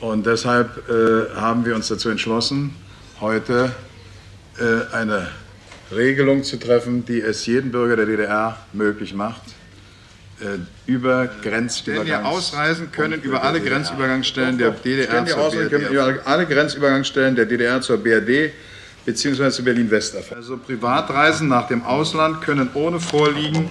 Und deshalb äh, haben wir uns dazu entschlossen, heute äh, eine Regelung zu treffen, die es jedem Bürger der DDR möglich macht, äh, über Grenzübergangs... Stellen ausreisen können über alle Grenzübergangsstellen der DDR zur BRD. Können über alle Grenzübergangsstellen der DDR zur BRD bzw. zu Berlin-West Also Privatreisen nach dem Ausland können ohne Vorliegen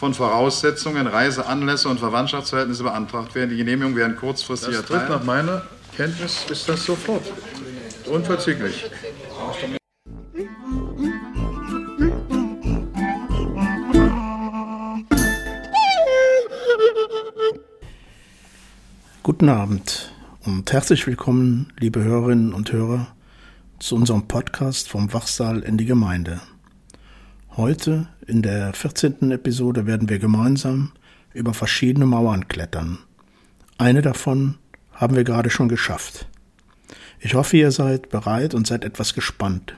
von Voraussetzungen, Reiseanlässe und Verwandtschaftsverhältnisse beantragt werden. Die Genehmigung werden kurzfristig das erteilt. Nach meiner Kenntnis ist das sofort. Unverzüglich. Guten Abend und herzlich willkommen, liebe Hörerinnen und Hörer, zu unserem Podcast vom Wachsaal in die Gemeinde. Heute, in der 14. Episode, werden wir gemeinsam über verschiedene Mauern klettern. Eine davon haben wir gerade schon geschafft. Ich hoffe, ihr seid bereit und seid etwas gespannt.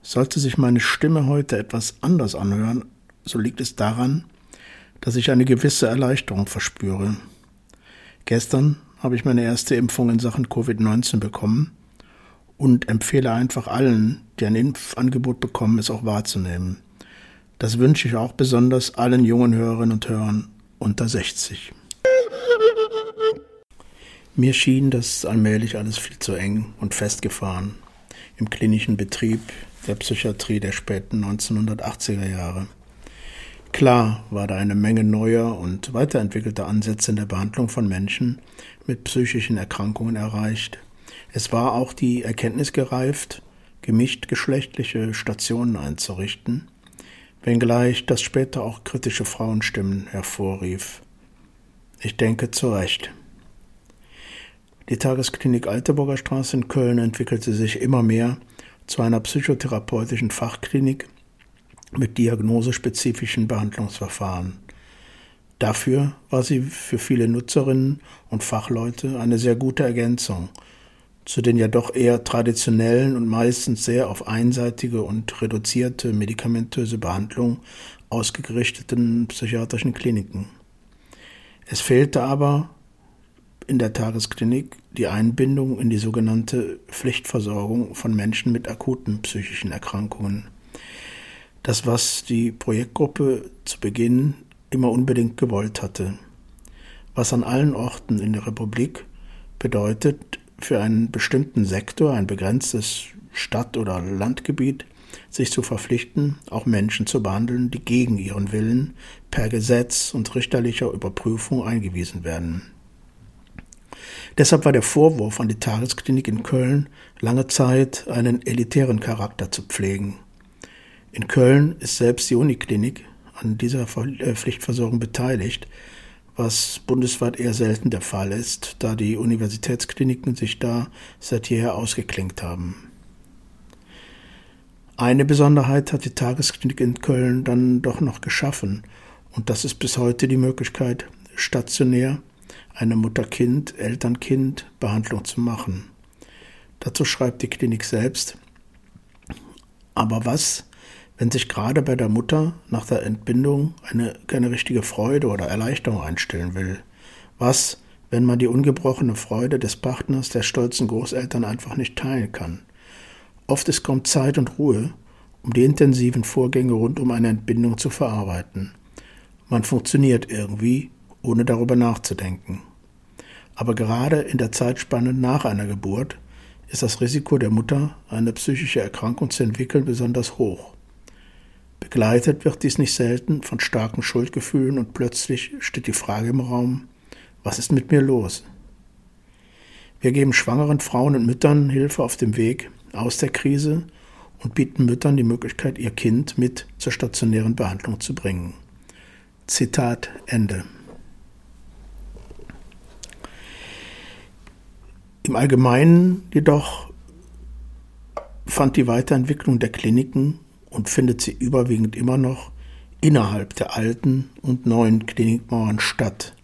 Sollte sich meine Stimme heute etwas anders anhören, so liegt es daran, dass ich eine gewisse Erleichterung verspüre. Gestern habe ich meine erste Impfung in Sachen Covid-19 bekommen und empfehle einfach allen, die ein Impfangebot bekommen, es auch wahrzunehmen. Das wünsche ich auch besonders allen jungen Hörerinnen und Hörern unter 60. Mir schien das allmählich alles viel zu eng und festgefahren im klinischen Betrieb der Psychiatrie der späten 1980er Jahre. Klar war da eine Menge neuer und weiterentwickelter Ansätze in der Behandlung von Menschen mit psychischen Erkrankungen erreicht. Es war auch die Erkenntnis gereift, gemischt geschlechtliche Stationen einzurichten, wenngleich das später auch kritische Frauenstimmen hervorrief. Ich denke zu Recht. Die Tagesklinik Alteburger Straße in Köln entwickelte sich immer mehr zu einer psychotherapeutischen Fachklinik mit diagnosespezifischen Behandlungsverfahren. Dafür war sie für viele Nutzerinnen und Fachleute eine sehr gute Ergänzung zu den ja doch eher traditionellen und meistens sehr auf einseitige und reduzierte medikamentöse Behandlung ausgerichteten psychiatrischen Kliniken. Es fehlte aber in der Tagesklinik die Einbindung in die sogenannte Pflichtversorgung von Menschen mit akuten psychischen Erkrankungen. Das, was die Projektgruppe zu Beginn immer unbedingt gewollt hatte. Was an allen Orten in der Republik bedeutet, für einen bestimmten Sektor, ein begrenztes Stadt- oder Landgebiet, sich zu verpflichten, auch Menschen zu behandeln, die gegen ihren Willen per Gesetz und richterlicher Überprüfung eingewiesen werden. Deshalb war der Vorwurf an die Tagesklinik in Köln lange Zeit einen elitären Charakter zu pflegen. In Köln ist selbst die Uniklinik an dieser äh, Pflichtversorgung beteiligt, was bundesweit eher selten der Fall ist, da die Universitätskliniken sich da seit jeher ausgeklinkt haben. Eine Besonderheit hat die Tagesklinik in Köln dann doch noch geschaffen, und das ist bis heute die Möglichkeit, stationär eine Mutter-Kind, Eltern-Kind-Behandlung zu machen. Dazu schreibt die Klinik selbst. Aber was, wenn sich gerade bei der Mutter nach der Entbindung eine, keine richtige Freude oder Erleichterung einstellen will? Was, wenn man die ungebrochene Freude des Partners, der stolzen Großeltern einfach nicht teilen kann? Oft ist kaum Zeit und Ruhe, um die intensiven Vorgänge rund um eine Entbindung zu verarbeiten. Man funktioniert irgendwie, ohne darüber nachzudenken. Aber gerade in der Zeitspanne nach einer Geburt ist das Risiko der Mutter, eine psychische Erkrankung zu entwickeln, besonders hoch. Begleitet wird dies nicht selten von starken Schuldgefühlen und plötzlich steht die Frage im Raum, was ist mit mir los? Wir geben schwangeren Frauen und Müttern Hilfe auf dem Weg aus der Krise und bieten Müttern die Möglichkeit, ihr Kind mit zur stationären Behandlung zu bringen. Zitat Ende. Im Allgemeinen jedoch fand die Weiterentwicklung der Kliniken und findet sie überwiegend immer noch innerhalb der alten und neuen Klinikmauern statt.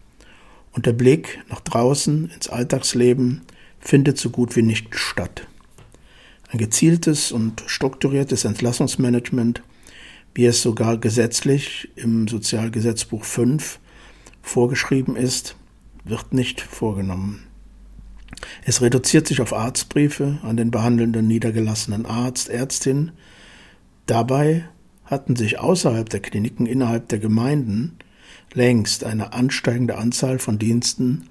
Und der Blick nach draußen ins Alltagsleben findet so gut wie nicht statt. Ein gezieltes und strukturiertes Entlassungsmanagement, wie es sogar gesetzlich im Sozialgesetzbuch 5 vorgeschrieben ist, wird nicht vorgenommen. Es reduziert sich auf Arztbriefe an den behandelnden niedergelassenen Arzt, Ärztin. Dabei hatten sich außerhalb der Kliniken innerhalb der Gemeinden längst eine ansteigende Anzahl von Diensten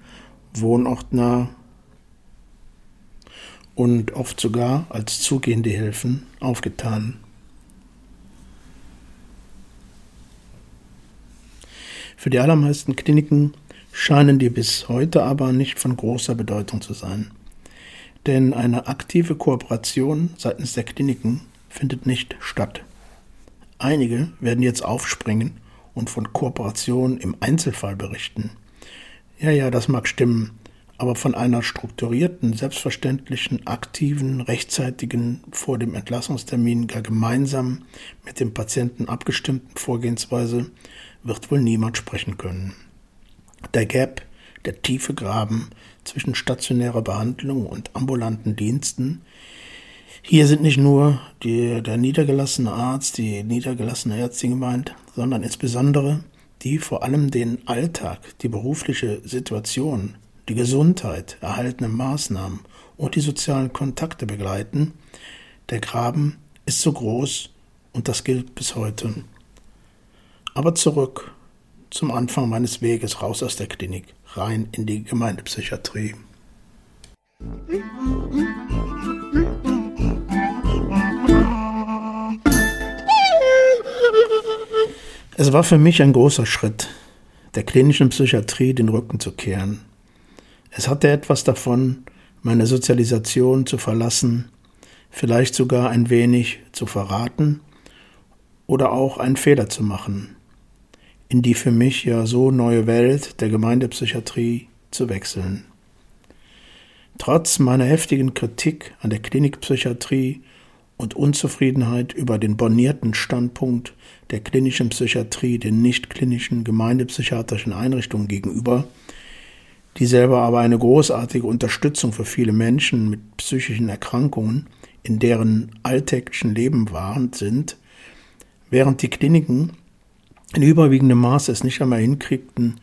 wohnortnah und oft sogar als zugehende Hilfen aufgetan. Für die allermeisten Kliniken scheinen die bis heute aber nicht von großer Bedeutung zu sein. Denn eine aktive Kooperation seitens der Kliniken findet nicht statt. Einige werden jetzt aufspringen und von Kooperation im Einzelfall berichten. Ja, ja, das mag stimmen, aber von einer strukturierten, selbstverständlichen, aktiven, rechtzeitigen, vor dem Entlassungstermin gar gemeinsam mit dem Patienten abgestimmten Vorgehensweise wird wohl niemand sprechen können. Der Gap, der tiefe Graben zwischen stationärer Behandlung und ambulanten Diensten, hier sind nicht nur die, der niedergelassene Arzt, die niedergelassene Ärztin gemeint, sondern insbesondere die vor allem den Alltag, die berufliche Situation, die Gesundheit, erhaltene Maßnahmen und die sozialen Kontakte begleiten. Der Graben ist so groß und das gilt bis heute. Aber zurück zum Anfang meines Weges raus aus der Klinik, rein in die Gemeindepsychiatrie. Es war für mich ein großer Schritt, der klinischen Psychiatrie den Rücken zu kehren. Es hatte etwas davon, meine Sozialisation zu verlassen, vielleicht sogar ein wenig zu verraten oder auch einen Fehler zu machen in die für mich ja so neue Welt der Gemeindepsychiatrie zu wechseln. Trotz meiner heftigen Kritik an der Klinikpsychiatrie und Unzufriedenheit über den bornierten Standpunkt der klinischen Psychiatrie den nicht-klinischen gemeindepsychiatrischen Einrichtungen gegenüber, die selber aber eine großartige Unterstützung für viele Menschen mit psychischen Erkrankungen in deren alltäglichen Leben waren, sind, während die Kliniken in überwiegendem Maße es nicht einmal hinkriegten,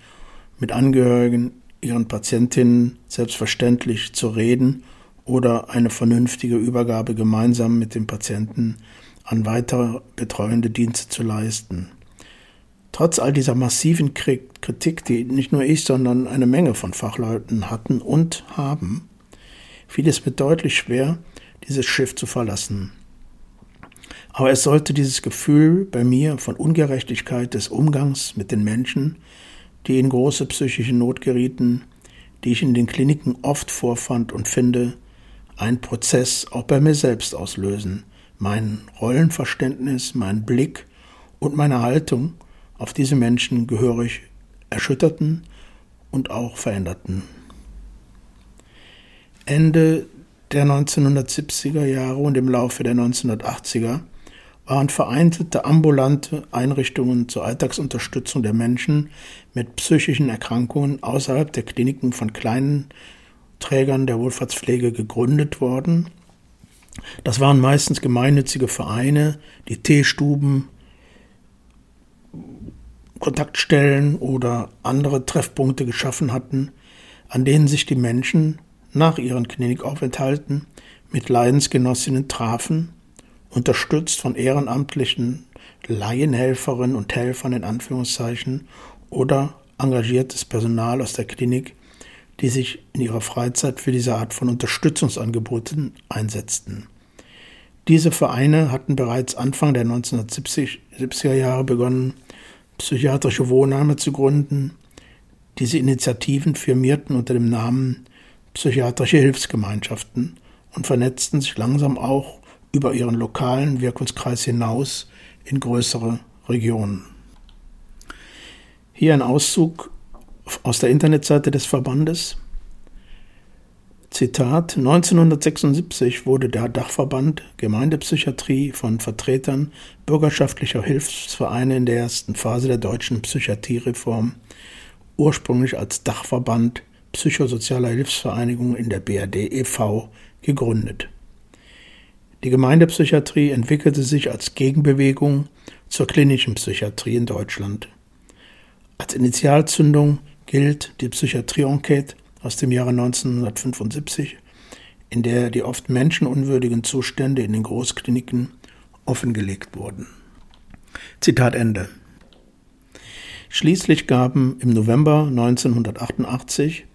mit Angehörigen ihren Patientinnen selbstverständlich zu reden oder eine vernünftige Übergabe gemeinsam mit dem Patienten an weitere betreuende Dienste zu leisten. Trotz all dieser massiven Kritik, die nicht nur ich, sondern eine Menge von Fachleuten hatten und haben, fiel es mir deutlich schwer, dieses Schiff zu verlassen. Aber es sollte dieses Gefühl bei mir von Ungerechtigkeit des Umgangs mit den Menschen, die in große psychische Not gerieten, die ich in den Kliniken oft vorfand und finde, einen Prozess auch bei mir selbst auslösen, mein Rollenverständnis, mein Blick und meine Haltung auf diese Menschen gehörig erschütterten und auch veränderten. Ende der 1970er Jahre und im Laufe der 1980er waren vereinzelte ambulante Einrichtungen zur Alltagsunterstützung der Menschen mit psychischen Erkrankungen außerhalb der Kliniken von kleinen Trägern der Wohlfahrtspflege gegründet worden. Das waren meistens gemeinnützige Vereine, die Teestuben, Kontaktstellen oder andere Treffpunkte geschaffen hatten, an denen sich die Menschen nach ihren Klinikaufenthalten mit Leidensgenossinnen trafen unterstützt von ehrenamtlichen Laienhelferinnen und Helfern in Anführungszeichen oder engagiertes Personal aus der Klinik, die sich in ihrer Freizeit für diese Art von Unterstützungsangeboten einsetzten. Diese Vereine hatten bereits Anfang der 1970er Jahre begonnen, psychiatrische Wohnheime zu gründen. Diese Initiativen firmierten unter dem Namen Psychiatrische Hilfsgemeinschaften und vernetzten sich langsam auch über ihren lokalen Wirkungskreis hinaus in größere Regionen. Hier ein Auszug aus der Internetseite des Verbandes. Zitat 1976 wurde der Dachverband Gemeindepsychiatrie von Vertretern bürgerschaftlicher Hilfsvereine in der ersten Phase der deutschen Psychiatriereform ursprünglich als Dachverband psychosozialer Hilfsvereinigungen in der BRD e.V. gegründet. Die Gemeindepsychiatrie entwickelte sich als Gegenbewegung zur klinischen Psychiatrie in Deutschland. Als Initialzündung gilt die Psychiatrie-Enquete aus dem Jahre 1975, in der die oft menschenunwürdigen Zustände in den Großkliniken offengelegt wurden. Zitat Ende. Schließlich gaben im November 1988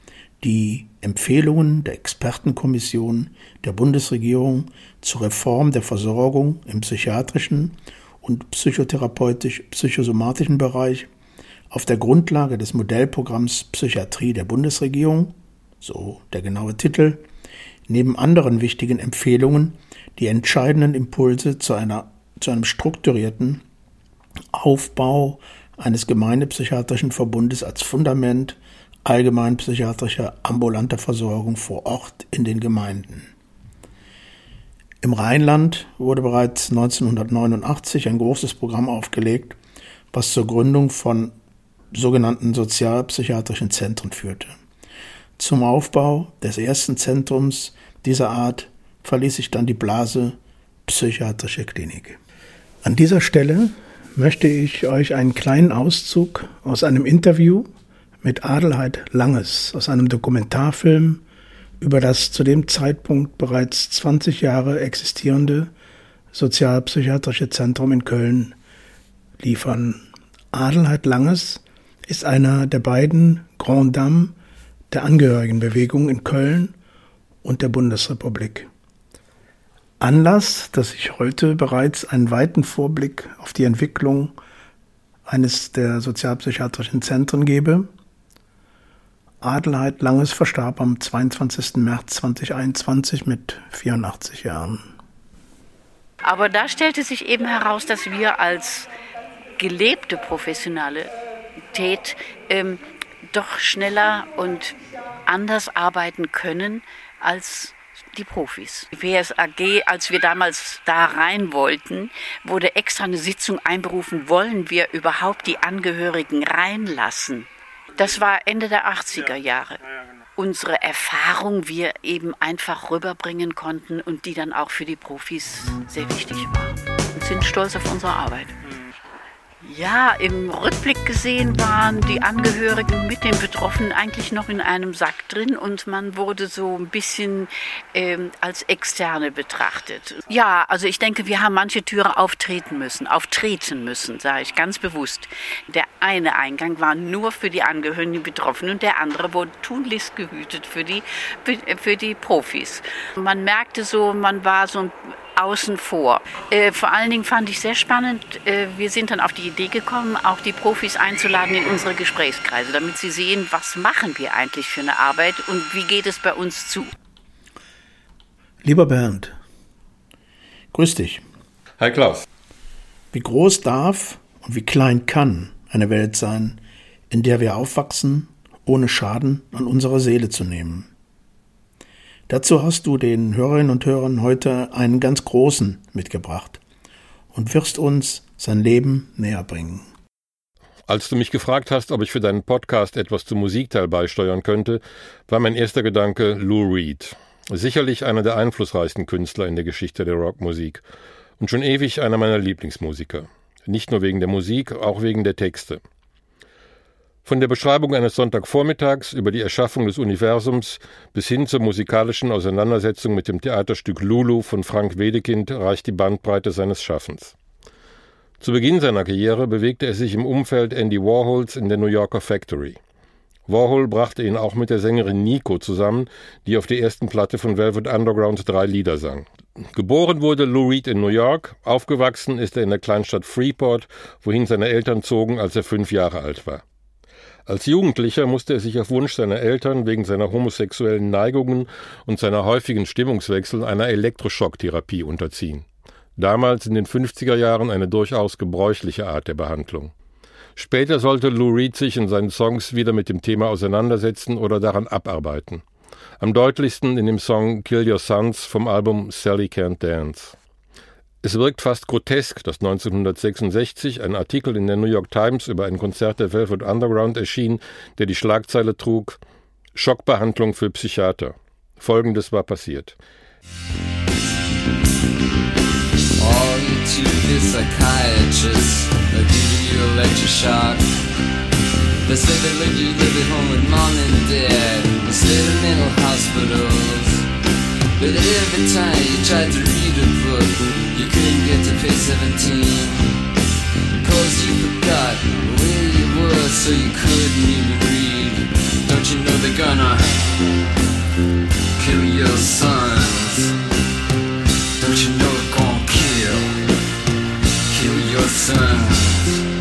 die Empfehlungen der Expertenkommission der Bundesregierung zur Reform der Versorgung im psychiatrischen und psychotherapeutisch-psychosomatischen Bereich auf der Grundlage des Modellprogramms Psychiatrie der Bundesregierung, so der genaue Titel, neben anderen wichtigen Empfehlungen die entscheidenden Impulse zu, einer, zu einem strukturierten Aufbau eines gemeindepsychiatrischen Verbundes als Fundament allgemeinpsychiatrischer ambulanter Versorgung vor Ort in den Gemeinden. Im Rheinland wurde bereits 1989 ein großes Programm aufgelegt, was zur Gründung von sogenannten sozialpsychiatrischen Zentren führte. Zum Aufbau des ersten Zentrums dieser Art verließ sich dann die Blase Psychiatrische Klinik. An dieser Stelle möchte ich euch einen kleinen Auszug aus einem Interview mit Adelheid Langes aus einem Dokumentarfilm über das zu dem Zeitpunkt bereits 20 Jahre existierende Sozialpsychiatrische Zentrum in Köln liefern. Adelheid Langes ist einer der beiden Grand Dames der Angehörigenbewegung in Köln und der Bundesrepublik. Anlass, dass ich heute bereits einen weiten Vorblick auf die Entwicklung eines der sozialpsychiatrischen Zentren gebe. Adelheid Langes verstarb am 22. März 2021 mit 84 Jahren. Aber da stellte sich eben heraus, dass wir als gelebte Professionalität ähm, doch schneller und anders arbeiten können als die Profis. WSAG, als wir damals da rein wollten, wurde extra eine Sitzung einberufen, wollen wir überhaupt die Angehörigen reinlassen? Das war Ende der 80er Jahre. Unsere Erfahrung wir eben einfach rüberbringen konnten und die dann auch für die Profis sehr wichtig war. Und sind stolz auf unsere Arbeit. Ja, im Rückblick gesehen waren die Angehörigen mit den Betroffenen eigentlich noch in einem Sack drin und man wurde so ein bisschen ähm, als Externe betrachtet. Ja, also ich denke, wir haben manche Türe auftreten müssen, auftreten müssen, sage ich ganz bewusst. Der eine Eingang war nur für die Angehörigen, die Betroffenen und der andere wurde tunlichst gehütet für die, für die Profis. Man merkte so, man war so ein außen vor. Äh, vor allen Dingen fand ich sehr spannend, äh, wir sind dann auf die Idee gekommen, auch die Profis einzuladen in unsere Gesprächskreise, damit sie sehen, was machen wir eigentlich für eine Arbeit und wie geht es bei uns zu. Lieber Bernd, grüß dich. Hi Klaus. Wie groß darf und wie klein kann eine Welt sein, in der wir aufwachsen, ohne Schaden an unserer Seele zu nehmen? Dazu hast du den Hörerinnen und Hörern heute einen ganz großen mitgebracht und wirst uns sein Leben näher bringen. Als du mich gefragt hast, ob ich für deinen Podcast etwas zum Musikteil beisteuern könnte, war mein erster Gedanke Lou Reed. Sicherlich einer der einflussreichsten Künstler in der Geschichte der Rockmusik und schon ewig einer meiner Lieblingsmusiker. Nicht nur wegen der Musik, auch wegen der Texte. Von der Beschreibung eines Sonntagvormittags über die Erschaffung des Universums bis hin zur musikalischen Auseinandersetzung mit dem Theaterstück Lulu von Frank Wedekind reicht die Bandbreite seines Schaffens. Zu Beginn seiner Karriere bewegte er sich im Umfeld Andy Warhols in der New Yorker Factory. Warhol brachte ihn auch mit der Sängerin Nico zusammen, die auf der ersten Platte von Velvet Underground drei Lieder sang. Geboren wurde Lou Reed in New York, aufgewachsen ist er in der Kleinstadt Freeport, wohin seine Eltern zogen, als er fünf Jahre alt war. Als Jugendlicher musste er sich auf Wunsch seiner Eltern wegen seiner homosexuellen Neigungen und seiner häufigen Stimmungswechsel einer Elektroschocktherapie unterziehen. Damals in den 50er Jahren eine durchaus gebräuchliche Art der Behandlung. Später sollte Lou Reed sich in seinen Songs wieder mit dem Thema auseinandersetzen oder daran abarbeiten. Am deutlichsten in dem Song Kill Your Sons vom Album Sally Can't Dance. Es wirkt fast grotesk, dass 1966 ein Artikel in der New York Times über ein Konzert der Velvet Underground erschien, der die Schlagzeile trug Schockbehandlung für Psychiater. Folgendes war passiert. On to the psychiatrist, they'll give you electroshock. They say they let you live at home with mom and dad. instead of mental hospitals. But every time you tried to read a book, you couldn't get to page 17. Cause you forgot where you were, so you couldn't even read. Don't you know they're gonna kill your sons? Don't you know they're gonna kill, kill your sons?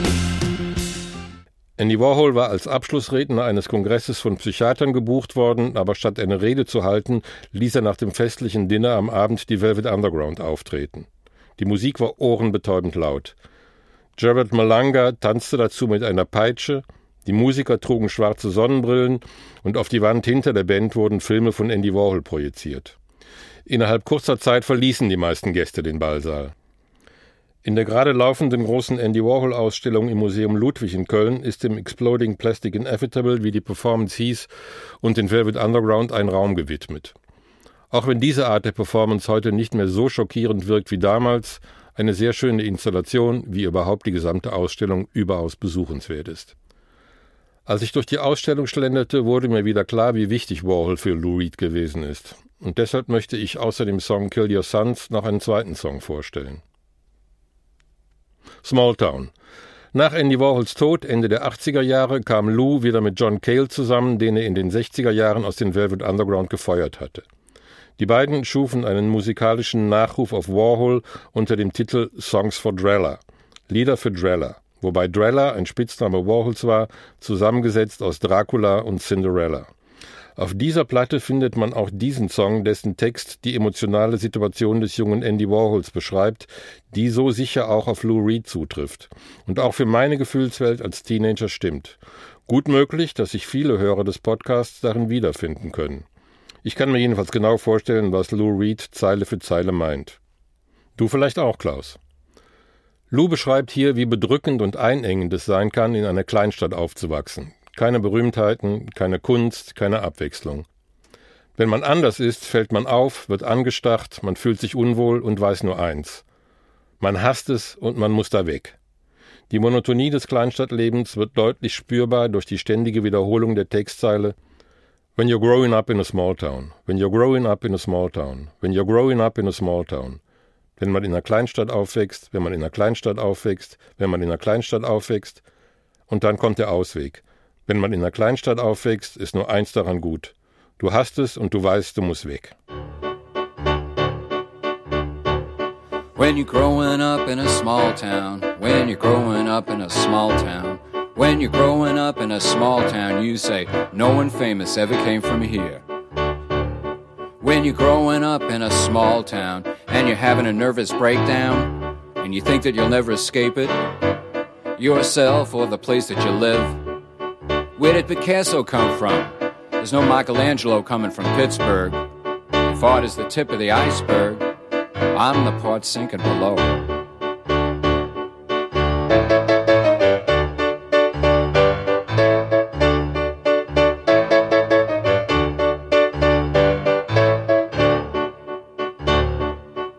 Andy Warhol war als Abschlussredner eines Kongresses von Psychiatern gebucht worden, aber statt eine Rede zu halten, ließ er nach dem festlichen Dinner am Abend die Velvet Underground auftreten. Die Musik war ohrenbetäubend laut. Jared Malanga tanzte dazu mit einer Peitsche, die Musiker trugen schwarze Sonnenbrillen und auf die Wand hinter der Band wurden Filme von Andy Warhol projiziert. Innerhalb kurzer Zeit verließen die meisten Gäste den Ballsaal. In der gerade laufenden großen Andy Warhol-Ausstellung im Museum Ludwig in Köln ist dem Exploding Plastic Inevitable, wie die Performance hieß, und den Velvet Underground ein Raum gewidmet. Auch wenn diese Art der Performance heute nicht mehr so schockierend wirkt wie damals, eine sehr schöne Installation, wie überhaupt die gesamte Ausstellung überaus besuchenswert ist. Als ich durch die Ausstellung schlenderte, wurde mir wieder klar, wie wichtig Warhol für Lou Reed gewesen ist. Und deshalb möchte ich außer dem Song Kill Your Sons noch einen zweiten Song vorstellen. Smalltown. Nach Andy Warhols Tod Ende der 80er Jahre kam Lou wieder mit John Cale zusammen, den er in den 60er Jahren aus den Velvet Underground gefeuert hatte. Die beiden schufen einen musikalischen Nachruf auf Warhol unter dem Titel Songs for Drella, Lieder für Drella, wobei Drella ein Spitzname Warhols war, zusammengesetzt aus Dracula und Cinderella. Auf dieser Platte findet man auch diesen Song, dessen Text die emotionale Situation des jungen Andy Warhols beschreibt, die so sicher auch auf Lou Reed zutrifft und auch für meine Gefühlswelt als Teenager stimmt. Gut möglich, dass sich viele Hörer des Podcasts darin wiederfinden können. Ich kann mir jedenfalls genau vorstellen, was Lou Reed Zeile für Zeile meint. Du vielleicht auch, Klaus. Lou beschreibt hier, wie bedrückend und einengend es sein kann, in einer Kleinstadt aufzuwachsen, keine Berühmtheiten, keine Kunst, keine Abwechslung. Wenn man anders ist, fällt man auf, wird angestarrt, man fühlt sich unwohl und weiß nur eins. Man hasst es und man muss da weg. Die Monotonie des Kleinstadtlebens wird deutlich spürbar durch die ständige Wiederholung der Textzeile When you're growing up in a small town, when you're growing up in a small town, when you're growing up in a small town. Wenn man in einer Kleinstadt aufwächst, wenn man in einer Kleinstadt aufwächst, wenn man in einer Kleinstadt aufwächst, und dann kommt der Ausweg. Wenn man in einer Kleinstadt aufwächst, ist nur eins daran gut. Du hast es und du weißt, du musst weg. When you're growing up in a small town, when you're growing up in a small town, when you're growing up in a small town, you say, No one famous ever came from here. When you're growing up in a small town and you're having a nervous breakdown and you think that you'll never escape it, yourself or the place that you live, where did Picasso come from? There's no Michelangelo coming from Pittsburgh. If art is the tip of the iceberg, I'm the part sinking below.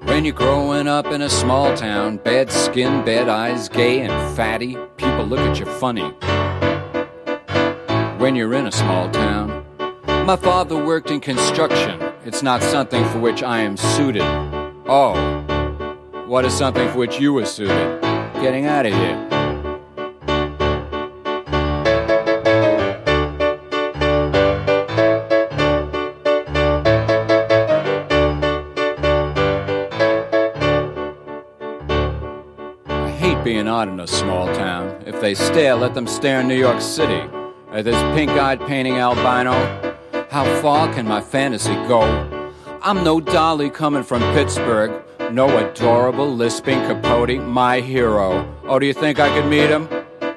When you're growing up in a small town, bad skin, bad eyes, gay and fatty, people look at you funny when you're in a small town. My father worked in construction. It's not something for which I am suited. Oh, what is something for which you were suited? Getting out of here. I hate being odd in a small town. If they stare, let them stare in New York City at this pink eyed painting albino. How far can my fantasy go? I'm no dolly coming from Pittsburgh, no adorable lisping Capote, my hero. Oh, do you think I could meet him?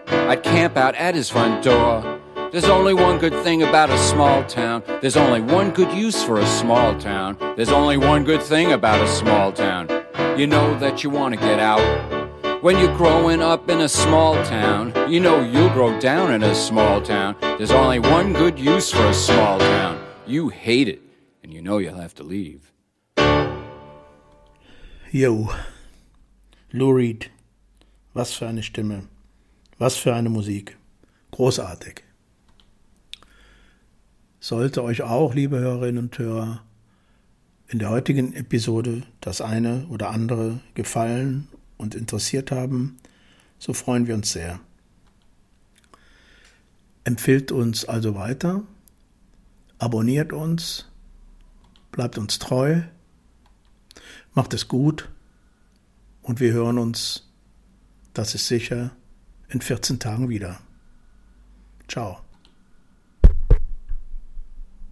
I'd camp out at his front door. There's only one good thing about a small town. There's only one good use for a small town. There's only one good thing about a small town. You know that you want to get out. When you're growing up in a small town, you know you'll grow down in a small town. There's only one good use for a small town. You hate it, and you know you'll have to leave. Yo, Lou Reed, was für eine Stimme, was für eine Musik, großartig. Sollte euch auch, liebe Hörerinnen und Hörer, in der heutigen Episode das eine oder andere gefallen und interessiert haben, so freuen wir uns sehr. Empfiehlt uns also weiter, abonniert uns, bleibt uns treu, macht es gut und wir hören uns, das ist sicher, in 14 Tagen wieder. Ciao.